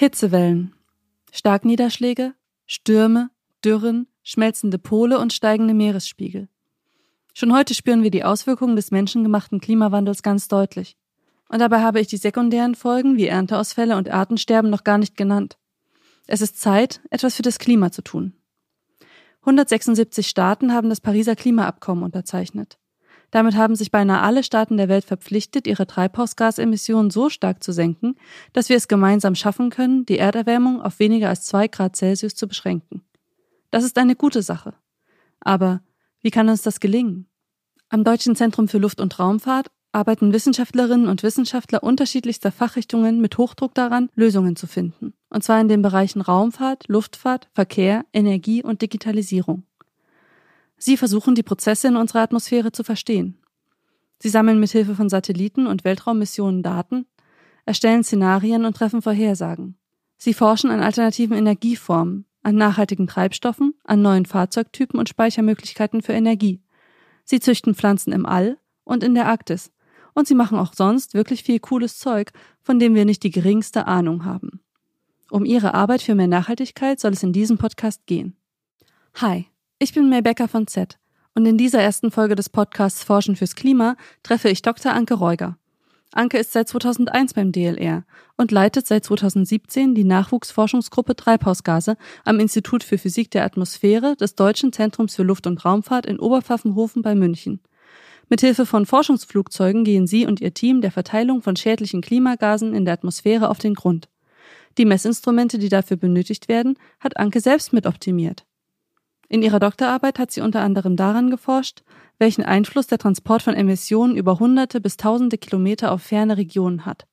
Hitzewellen, Starkniederschläge, Stürme, Dürren, schmelzende Pole und steigende Meeresspiegel. Schon heute spüren wir die Auswirkungen des menschengemachten Klimawandels ganz deutlich. Und dabei habe ich die sekundären Folgen wie Ernteausfälle und Artensterben noch gar nicht genannt. Es ist Zeit, etwas für das Klima zu tun. 176 Staaten haben das Pariser Klimaabkommen unterzeichnet. Damit haben sich beinahe alle Staaten der Welt verpflichtet, ihre Treibhausgasemissionen so stark zu senken, dass wir es gemeinsam schaffen können, die Erderwärmung auf weniger als zwei Grad Celsius zu beschränken. Das ist eine gute Sache. Aber wie kann uns das gelingen? Am Deutschen Zentrum für Luft- und Raumfahrt arbeiten Wissenschaftlerinnen und Wissenschaftler unterschiedlichster Fachrichtungen mit Hochdruck daran, Lösungen zu finden. Und zwar in den Bereichen Raumfahrt, Luftfahrt, Verkehr, Energie und Digitalisierung. Sie versuchen, die Prozesse in unserer Atmosphäre zu verstehen. Sie sammeln mithilfe von Satelliten und Weltraummissionen Daten, erstellen Szenarien und treffen Vorhersagen. Sie forschen an alternativen Energieformen, an nachhaltigen Treibstoffen, an neuen Fahrzeugtypen und Speichermöglichkeiten für Energie. Sie züchten Pflanzen im All und in der Arktis und sie machen auch sonst wirklich viel cooles Zeug, von dem wir nicht die geringste Ahnung haben. Um ihre Arbeit für mehr Nachhaltigkeit soll es in diesem Podcast gehen. Hi, ich bin May Becker von Z und in dieser ersten Folge des Podcasts Forschen fürs Klima treffe ich Dr. Anke Reuger. Anke ist seit 2001 beim DLR und leitet seit 2017 die Nachwuchsforschungsgruppe Treibhausgase am Institut für Physik der Atmosphäre des Deutschen Zentrums für Luft- und Raumfahrt in Oberpfaffenhofen bei München. Mithilfe von Forschungsflugzeugen gehen sie und ihr Team der Verteilung von schädlichen Klimagasen in der Atmosphäre auf den Grund. Die Messinstrumente, die dafür benötigt werden, hat Anke selbst mit optimiert. In ihrer Doktorarbeit hat sie unter anderem daran geforscht, welchen Einfluss der Transport von Emissionen über hunderte bis tausende Kilometer auf ferne Regionen hat,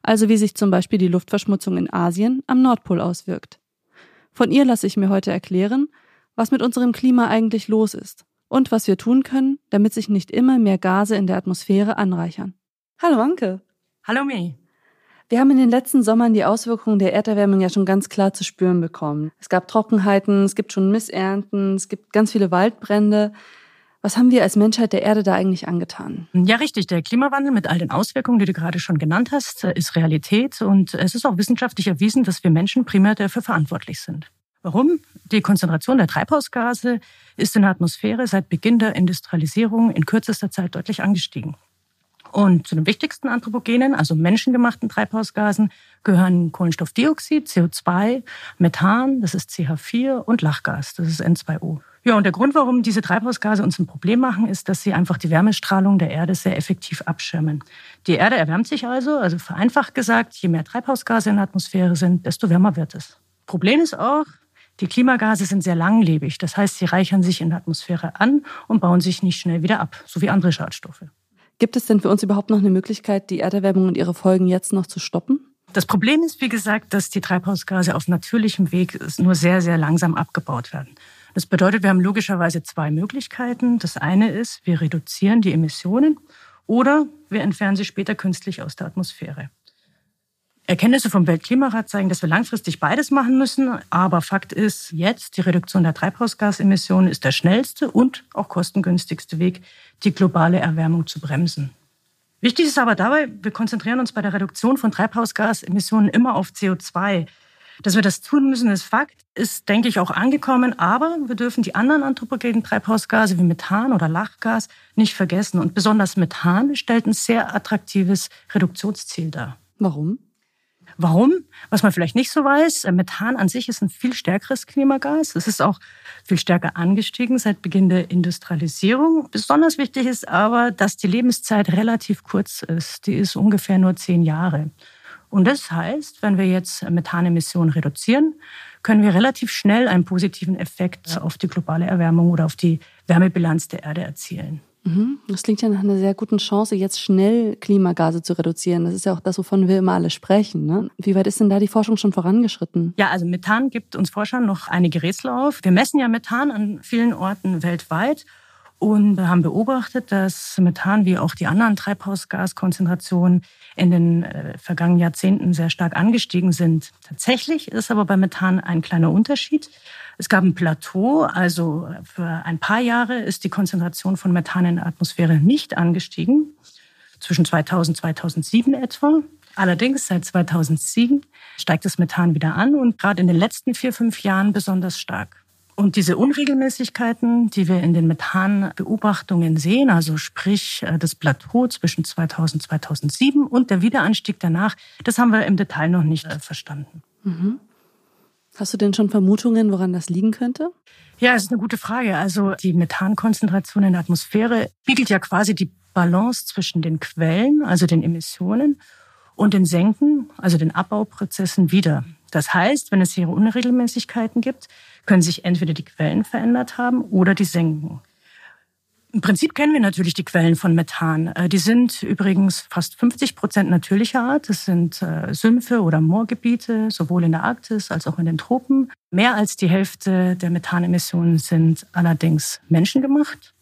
also wie sich zum Beispiel die Luftverschmutzung in Asien am Nordpol auswirkt. Von ihr lasse ich mir heute erklären, was mit unserem Klima eigentlich los ist und was wir tun können, damit sich nicht immer mehr Gase in der Atmosphäre anreichern. Hallo Anke. Hallo Mi. Wir haben in den letzten Sommern die Auswirkungen der Erderwärmung ja schon ganz klar zu spüren bekommen. Es gab Trockenheiten, es gibt schon Missernten, es gibt ganz viele Waldbrände. Was haben wir als Menschheit der Erde da eigentlich angetan? Ja, richtig. Der Klimawandel mit all den Auswirkungen, die du gerade schon genannt hast, ist Realität. Und es ist auch wissenschaftlich erwiesen, dass wir Menschen primär dafür verantwortlich sind. Warum? Die Konzentration der Treibhausgase ist in der Atmosphäre seit Beginn der Industrialisierung in kürzester Zeit deutlich angestiegen. Und zu den wichtigsten Anthropogenen, also menschengemachten Treibhausgasen, gehören Kohlenstoffdioxid, CO2, Methan, das ist CH4 und Lachgas, das ist N2O. Ja, und der Grund, warum diese Treibhausgase uns ein Problem machen, ist, dass sie einfach die Wärmestrahlung der Erde sehr effektiv abschirmen. Die Erde erwärmt sich also, also vereinfacht gesagt, je mehr Treibhausgase in der Atmosphäre sind, desto wärmer wird es. Problem ist auch, die Klimagase sind sehr langlebig. Das heißt, sie reichern sich in der Atmosphäre an und bauen sich nicht schnell wieder ab, so wie andere Schadstoffe. Gibt es denn für uns überhaupt noch eine Möglichkeit, die Erderwärmung und ihre Folgen jetzt noch zu stoppen? Das Problem ist, wie gesagt, dass die Treibhausgase auf natürlichem Weg nur sehr, sehr langsam abgebaut werden. Das bedeutet, wir haben logischerweise zwei Möglichkeiten. Das eine ist, wir reduzieren die Emissionen oder wir entfernen sie später künstlich aus der Atmosphäre. Erkenntnisse vom Weltklimarat zeigen, dass wir langfristig beides machen müssen. Aber Fakt ist jetzt, die Reduktion der Treibhausgasemissionen ist der schnellste und auch kostengünstigste Weg, die globale Erwärmung zu bremsen. Wichtig ist aber dabei, wir konzentrieren uns bei der Reduktion von Treibhausgasemissionen immer auf CO2. Dass wir das tun müssen, ist Fakt, ist, denke ich, auch angekommen. Aber wir dürfen die anderen anthropogenen Treibhausgase wie Methan oder Lachgas nicht vergessen. Und besonders Methan stellt ein sehr attraktives Reduktionsziel dar. Warum? Warum? Was man vielleicht nicht so weiß, äh, Methan an sich ist ein viel stärkeres Klimagas. Es ist auch viel stärker angestiegen seit Beginn der Industrialisierung. Besonders wichtig ist aber, dass die Lebenszeit relativ kurz ist. Die ist ungefähr nur zehn Jahre. Und das heißt, wenn wir jetzt Methanemissionen reduzieren, können wir relativ schnell einen positiven Effekt auf die globale Erwärmung oder auf die Wärmebilanz der Erde erzielen. Mhm. Das klingt ja nach einer sehr guten Chance, jetzt schnell Klimagase zu reduzieren. Das ist ja auch das, wovon wir immer alle sprechen. Ne? Wie weit ist denn da die Forschung schon vorangeschritten? Ja, also Methan gibt uns Forschern noch einige Rätsel auf. Wir messen ja Methan an vielen Orten weltweit und haben beobachtet, dass Methan wie auch die anderen Treibhausgaskonzentrationen in den äh, vergangenen Jahrzehnten sehr stark angestiegen sind. Tatsächlich ist aber bei Methan ein kleiner Unterschied. Es gab ein Plateau, also für ein paar Jahre ist die Konzentration von Methan in der Atmosphäre nicht angestiegen. zwischen 2000 und 2007 etwa. Allerdings seit 2007 steigt das Methan wieder an und gerade in den letzten vier, fünf Jahren besonders stark. Und diese Unregelmäßigkeiten, die wir in den Methanbeobachtungen sehen, also sprich äh, das Plateau zwischen 2000 und 2007 und der Wiederanstieg danach, das haben wir im Detail noch nicht äh, verstanden. Mhm. Hast du denn schon Vermutungen, woran das liegen könnte? Ja, das ist eine gute Frage. Also die Methankonzentration in der Atmosphäre spiegelt ja quasi die Balance zwischen den Quellen, also den Emissionen, und den Senken, also den Abbauprozessen wider. Das heißt, wenn es hier Unregelmäßigkeiten gibt, können sich entweder die Quellen verändert haben oder die Senken. Im Prinzip kennen wir natürlich die Quellen von Methan. Äh, die sind übrigens fast 50 Prozent natürlicher Art. Das sind äh, Sümpfe oder Moorgebiete, sowohl in der Arktis als auch in den Tropen. Mehr als die Hälfte der Methanemissionen sind allerdings menschengemacht.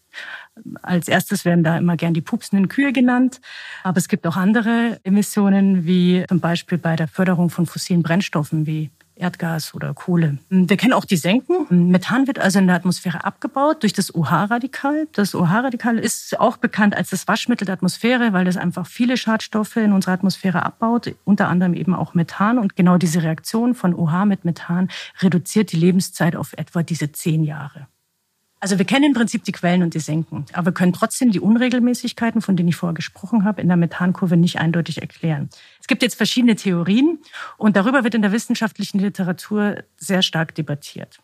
Als erstes werden da immer gern die pupsenden Kühe genannt. Aber es gibt auch andere Emissionen, wie zum Beispiel bei der Förderung von fossilen Brennstoffen wie Erdgas oder Kohle. Wir kennen auch die Senken. Methan wird also in der Atmosphäre abgebaut durch das OH-Radikal. Das OH-Radikal ist auch bekannt als das Waschmittel der Atmosphäre, weil das einfach viele Schadstoffe in unserer Atmosphäre abbaut, unter anderem eben auch Methan. Und genau diese Reaktion von OH mit Methan reduziert die Lebenszeit auf etwa diese zehn Jahre. Also wir kennen im Prinzip die Quellen und die Senken, aber wir können trotzdem die Unregelmäßigkeiten, von denen ich vorher gesprochen habe, in der Methankurve nicht eindeutig erklären. Es gibt jetzt verschiedene Theorien und darüber wird in der wissenschaftlichen Literatur sehr stark debattiert.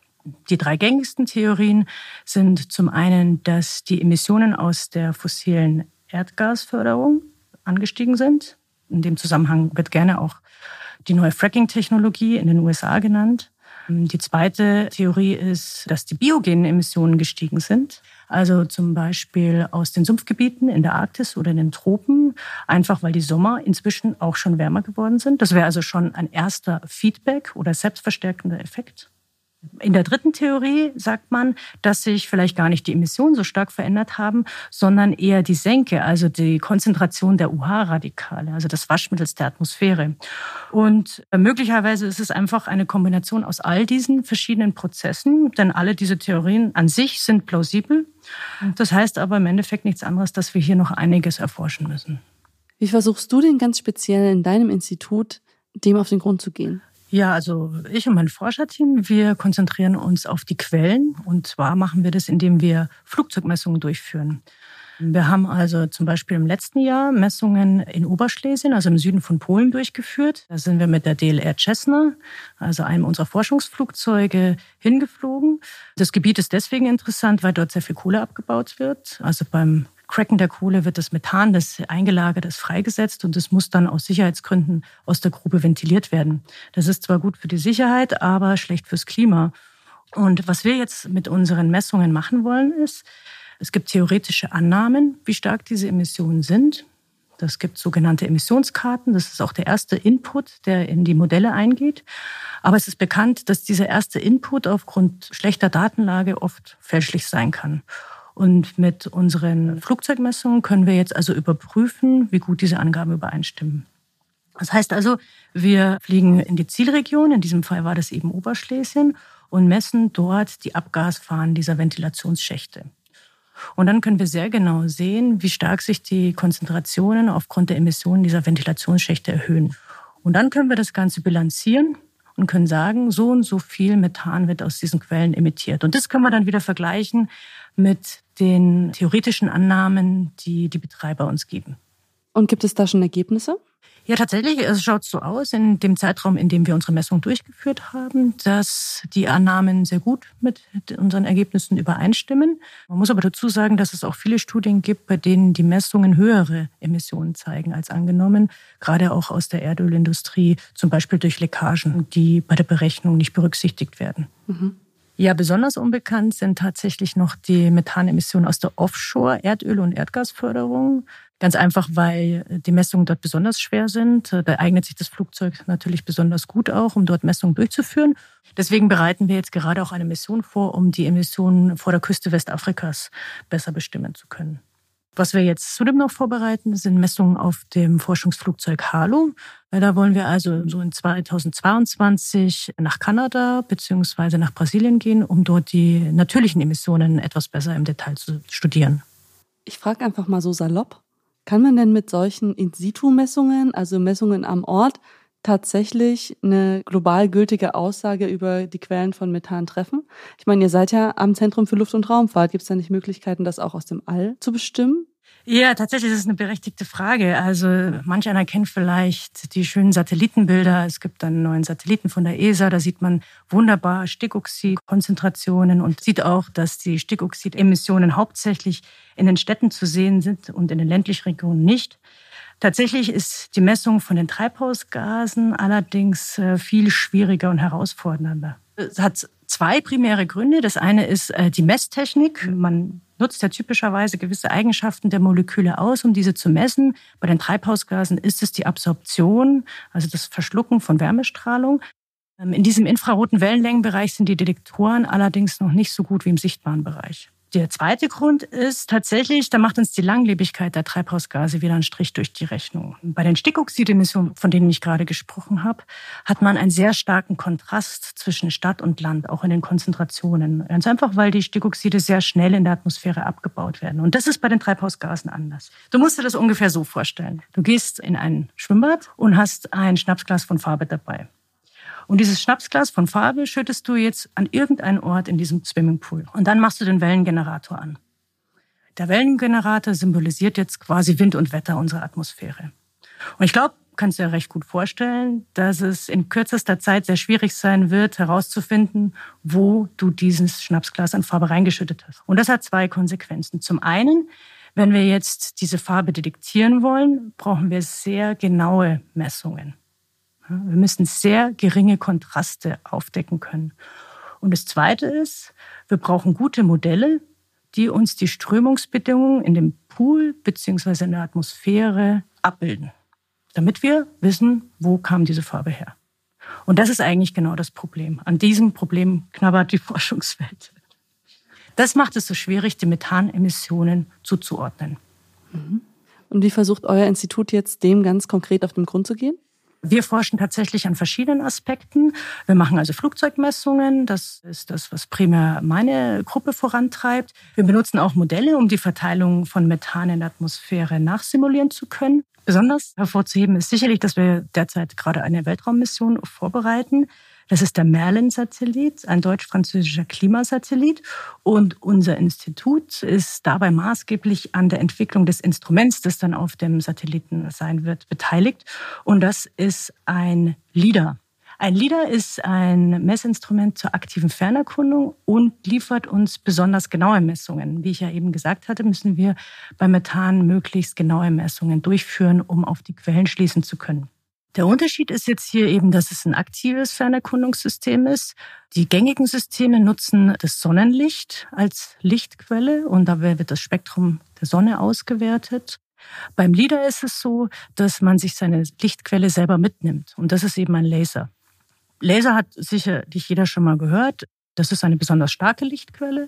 Die drei gängigsten Theorien sind zum einen, dass die Emissionen aus der fossilen Erdgasförderung angestiegen sind. In dem Zusammenhang wird gerne auch die neue Fracking-Technologie in den USA genannt. Die zweite Theorie ist, dass die biogenen Emissionen gestiegen sind. Also zum Beispiel aus den Sumpfgebieten in der Arktis oder in den Tropen, einfach weil die Sommer inzwischen auch schon wärmer geworden sind. Das wäre also schon ein erster Feedback oder selbstverstärkender Effekt. In der dritten Theorie sagt man, dass sich vielleicht gar nicht die Emissionen so stark verändert haben, sondern eher die Senke, also die Konzentration der UH-Radikale, also des Waschmittels der Atmosphäre. Und äh, möglicherweise ist es einfach eine Kombination aus all diesen verschiedenen Prozessen, denn alle diese Theorien an sich sind plausibel. Das heißt aber im Endeffekt nichts anderes, dass wir hier noch einiges erforschen müssen. Wie versuchst du denn ganz speziell in deinem Institut, dem auf den Grund zu gehen? Ja, also ich und mein Forscherteam, wir konzentrieren uns auf die Quellen. Und zwar machen wir das, indem wir Flugzeugmessungen durchführen. Wir haben also zum Beispiel im letzten Jahr Messungen in Oberschlesien, also im Süden von Polen, durchgeführt. Da sind wir mit der DLR Cessna, also einem unserer Forschungsflugzeuge, hingeflogen. Das Gebiet ist deswegen interessant, weil dort sehr viel Kohle abgebaut wird. Also beim Cracken der Kohle wird das Methan, das eingelagert ist, freigesetzt und es muss dann aus Sicherheitsgründen aus der Grube ventiliert werden. Das ist zwar gut für die Sicherheit, aber schlecht fürs Klima. Und was wir jetzt mit unseren Messungen machen wollen, ist, es gibt theoretische Annahmen, wie stark diese Emissionen sind. Das gibt sogenannte Emissionskarten. Das ist auch der erste Input, der in die Modelle eingeht. Aber es ist bekannt, dass dieser erste Input aufgrund schlechter Datenlage oft fälschlich sein kann. Und mit unseren Flugzeugmessungen können wir jetzt also überprüfen, wie gut diese Angaben übereinstimmen. Das heißt also, wir fliegen in die Zielregion, in diesem Fall war das eben Oberschlesien, und messen dort die Abgasfahren dieser Ventilationsschächte. Und dann können wir sehr genau sehen, wie stark sich die Konzentrationen aufgrund der Emissionen dieser Ventilationsschächte erhöhen. Und dann können wir das Ganze bilanzieren und können sagen, so und so viel Methan wird aus diesen Quellen emittiert. Und das können wir dann wieder vergleichen mit den theoretischen Annahmen, die die Betreiber uns geben. Und gibt es da schon Ergebnisse? Ja, tatsächlich, es schaut so aus, in dem Zeitraum, in dem wir unsere Messung durchgeführt haben, dass die Annahmen sehr gut mit unseren Ergebnissen übereinstimmen. Man muss aber dazu sagen, dass es auch viele Studien gibt, bei denen die Messungen höhere Emissionen zeigen als angenommen, gerade auch aus der Erdölindustrie, zum Beispiel durch Leckagen, die bei der Berechnung nicht berücksichtigt werden. Mhm. Ja, besonders unbekannt sind tatsächlich noch die Methanemissionen aus der Offshore-Erdöl- und Erdgasförderung. Ganz einfach, weil die Messungen dort besonders schwer sind. Da eignet sich das Flugzeug natürlich besonders gut auch, um dort Messungen durchzuführen. Deswegen bereiten wir jetzt gerade auch eine Mission vor, um die Emissionen vor der Küste Westafrikas besser bestimmen zu können. Was wir jetzt zudem noch vorbereiten, sind Messungen auf dem Forschungsflugzeug Halo. Da wollen wir also so in 2022 nach Kanada bzw. nach Brasilien gehen, um dort die natürlichen Emissionen etwas besser im Detail zu studieren. Ich frage einfach mal so salopp, Kann man denn mit solchen In-situ-Messungen, also Messungen am Ort, tatsächlich eine global gültige Aussage über die Quellen von Methan treffen? Ich meine, ihr seid ja am Zentrum für Luft- und Raumfahrt. Gibt es da nicht Möglichkeiten, das auch aus dem All zu bestimmen? Ja, tatsächlich ist es eine berechtigte Frage. Also manch einer kennt vielleicht die schönen Satellitenbilder. Es gibt dann neuen Satelliten von der ESA. Da sieht man wunderbar Stickoxidkonzentrationen und sieht auch, dass die Stickoxidemissionen hauptsächlich in den Städten zu sehen sind und in den ländlichen Regionen nicht. Tatsächlich ist die Messung von den Treibhausgasen allerdings äh, viel schwieriger und herausfordernder. Es hat zwei primäre Gründe. Das eine ist äh, die Messtechnik. Man nutzt ja typischerweise gewisse Eigenschaften der Moleküle aus, um diese zu messen. Bei den Treibhausgasen ist es die Absorption, also das Verschlucken von Wärmestrahlung. Ähm, in diesem infraroten Wellenlängenbereich sind die Detektoren allerdings noch nicht so gut wie im sichtbaren Bereich. Der zweite Grund ist tatsächlich, da macht uns die Langlebigkeit der Treibhausgase wieder einen Strich durch die Rechnung. Bei den Stickoxidemissionen, von denen ich gerade gesprochen habe, hat man einen sehr starken Kontrast zwischen Stadt und Land, auch in den Konzentrationen. Ganz einfach, weil die Stickoxide sehr schnell in der Atmosphäre abgebaut werden. Und das ist bei den Treibhausgasen anders. Du musst dir das ungefähr so vorstellen. Du gehst in ein Schwimmbad und hast ein Schnapsglas von Farbe dabei. Und dieses Schnapsglas von Farbe schüttest du jetzt an irgendeinen Ort in diesem Swimmingpool. Und dann machst du den Wellengenerator an. Der Wellengenerator symbolisiert jetzt quasi Wind und Wetter unserer Atmosphäre. Und ich glaube, kannst du dir recht gut vorstellen, dass es in kürzester Zeit sehr schwierig sein wird, herauszufinden, wo du dieses Schnapsglas an Farbe reingeschüttet hast. Und das hat zwei Konsequenzen. Zum einen, wenn wir jetzt diese Farbe detektieren wollen, brauchen wir sehr genaue Messungen. Wir müssen sehr geringe Kontraste aufdecken können. Und das Zweite ist, wir brauchen gute Modelle, die uns die Strömungsbedingungen in dem Pool beziehungsweise in der Atmosphäre abbilden, damit wir wissen, wo kam diese Farbe her. Und das ist eigentlich genau das Problem. An diesem Problem knabbert die Forschungswelt. Das macht es so schwierig, die Methanemissionen zuzuordnen. Mhm. Und wie versucht euer Institut jetzt dem ganz konkret auf den Grund zu gehen? Wir forschen tatsächlich an verschiedenen Aspekten. Wir machen also Flugzeugmessungen. Das ist das, was primär meine Gruppe vorantreibt. Wir benutzen auch Modelle, um die Verteilung von Methan in der Atmosphäre nachsimulieren zu können. Besonders hervorzuheben ist sicherlich, dass wir derzeit gerade eine Weltraummission vorbereiten. Das ist der Merlin-Satellit, ein deutsch-französischer Klimasatellit. Und unser Institut ist dabei maßgeblich an der Entwicklung des Instruments, das dann auf dem Satelliten sein wird, beteiligt. Und das ist ein LIDAR. Ein LIDAR ist ein Messinstrument zur aktiven Fernerkundung und liefert uns besonders genaue Messungen. Wie ich ja eben gesagt hatte, müssen wir beim Methan möglichst genaue Messungen durchführen, um auf die Quellen schließen zu können. Der Unterschied ist jetzt hier eben, dass es ein aktives Fernerkundungssystem ist. Die gängigen Systeme nutzen das Sonnenlicht als Lichtquelle und dabei wird das Spektrum der Sonne ausgewertet. Beim LIDAR ist es so, dass man sich seine Lichtquelle selber mitnimmt und das ist eben ein Laser. Laser hat sicherlich jeder schon mal gehört. Das ist eine besonders starke Lichtquelle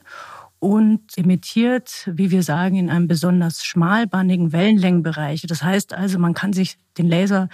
und emittiert, wie wir sagen, in einem besonders schmalbandigen Wellenlängenbereich. Das heißt also, man kann sich den Laser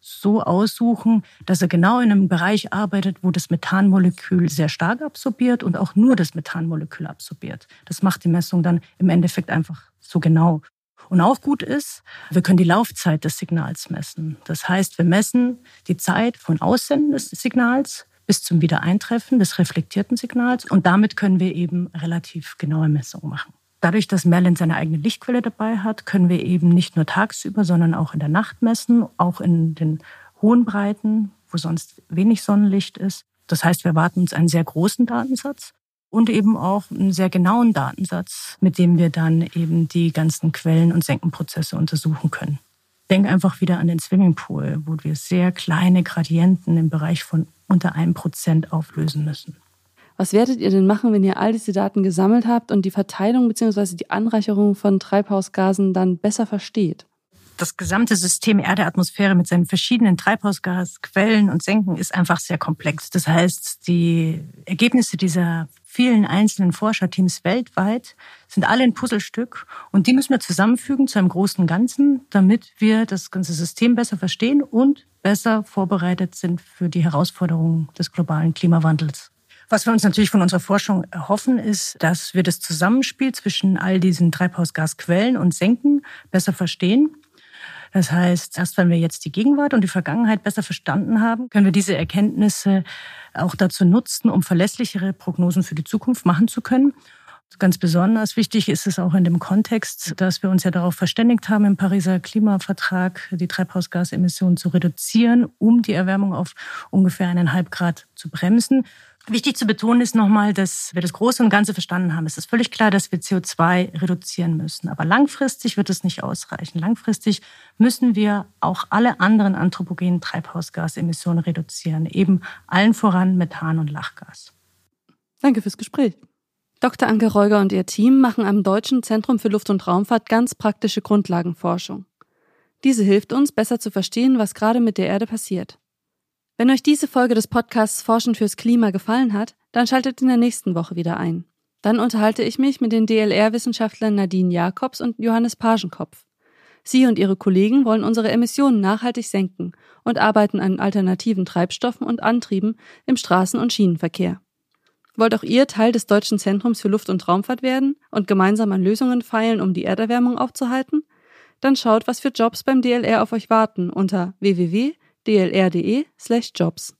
so aussuchen, dass er genau in einem Bereich arbeitet, wo das Methanmolekül sehr stark absorbiert und auch nur das Methanmolekül absorbiert. Das macht die Messung dann im Endeffekt einfach so genau. Und auch gut ist, wir können die Laufzeit des Signals messen. Das heißt, wir messen die Zeit von Aussenden des Signals bis zum Wiedereintreffen des reflektierten Signals und damit können wir eben relativ genaue Messungen machen. Dadurch, dass Merlin seine eigene Lichtquelle dabei hat, können wir eben nicht nur tagsüber, sondern auch in der Nacht messen, auch in den hohen Breiten, wo sonst wenig Sonnenlicht ist. Das heißt, wir erwarten uns einen sehr großen Datensatz und eben auch einen sehr genauen Datensatz, mit dem wir dann eben die ganzen Quellen- und Senkenprozesse untersuchen können. Denk einfach wieder an den Swimmingpool, wo wir sehr kleine Gradienten im Bereich von unter einem Prozent auflösen müssen. Was werdet ihr denn machen, wenn ihr all diese Daten gesammelt habt und die Verteilung bzw. die Anreicherung von Treibhausgasen dann besser versteht? Das gesamte System Erdeatmosphäre mit seinen verschiedenen Treibhausgasquellen und Senken ist einfach sehr komplex. Das heißt, die Ergebnisse dieser vielen einzelnen Forscherteams weltweit sind alle ein Puzzlestück und die müssen wir zusammenfügen zu einem großen Ganzen, damit wir das ganze System besser verstehen und besser vorbereitet sind für die Herausforderungen des globalen Klimawandels. Was wir uns natürlich von unserer Forschung erhoffen, ist, dass wir das Zusammenspiel zwischen all diesen Treibhausgasquellen und Senken besser verstehen. Das heißt, erst wenn wir jetzt die Gegenwart und die Vergangenheit besser verstanden haben, können wir diese Erkenntnisse auch dazu nutzen, um verlässlichere Prognosen für die Zukunft machen zu können. Ganz besonders wichtig ist es auch in dem Kontext, dass wir uns ja darauf verständigt haben, im Pariser Klimavertrag die Treibhausgasemissionen zu reduzieren, um die Erwärmung auf ungefähr eineinhalb Grad zu bremsen. Wichtig zu betonen ist nochmal, dass wir das Große und Ganze verstanden haben. Es ist völlig klar, dass wir CO2 reduzieren müssen. Aber langfristig wird es nicht ausreichen. Langfristig müssen wir auch alle anderen anthropogenen Treibhausgasemissionen reduzieren, eben allen voran Methan und Lachgas. Danke fürs Gespräch. Dr. Anke Reuger und ihr Team machen am Deutschen Zentrum für Luft- und Raumfahrt ganz praktische Grundlagenforschung. Diese hilft uns, besser zu verstehen, was gerade mit der Erde passiert. Wenn euch diese Folge des Podcasts Forschen fürs Klima gefallen hat, dann schaltet in der nächsten Woche wieder ein. Dann unterhalte ich mich mit den DLR-Wissenschaftlern Nadine Jakobs und Johannes Pagenkopf. Sie und ihre Kollegen wollen unsere Emissionen nachhaltig senken und arbeiten an alternativen Treibstoffen und Antrieben im Straßen- und Schienenverkehr. Wollt auch ihr Teil des Deutschen Zentrums für Luft- und Raumfahrt werden und gemeinsam an Lösungen feilen, um die Erderwärmung aufzuhalten? Dann schaut, was für Jobs beim DLR auf euch warten unter www.dlr.de/jobs.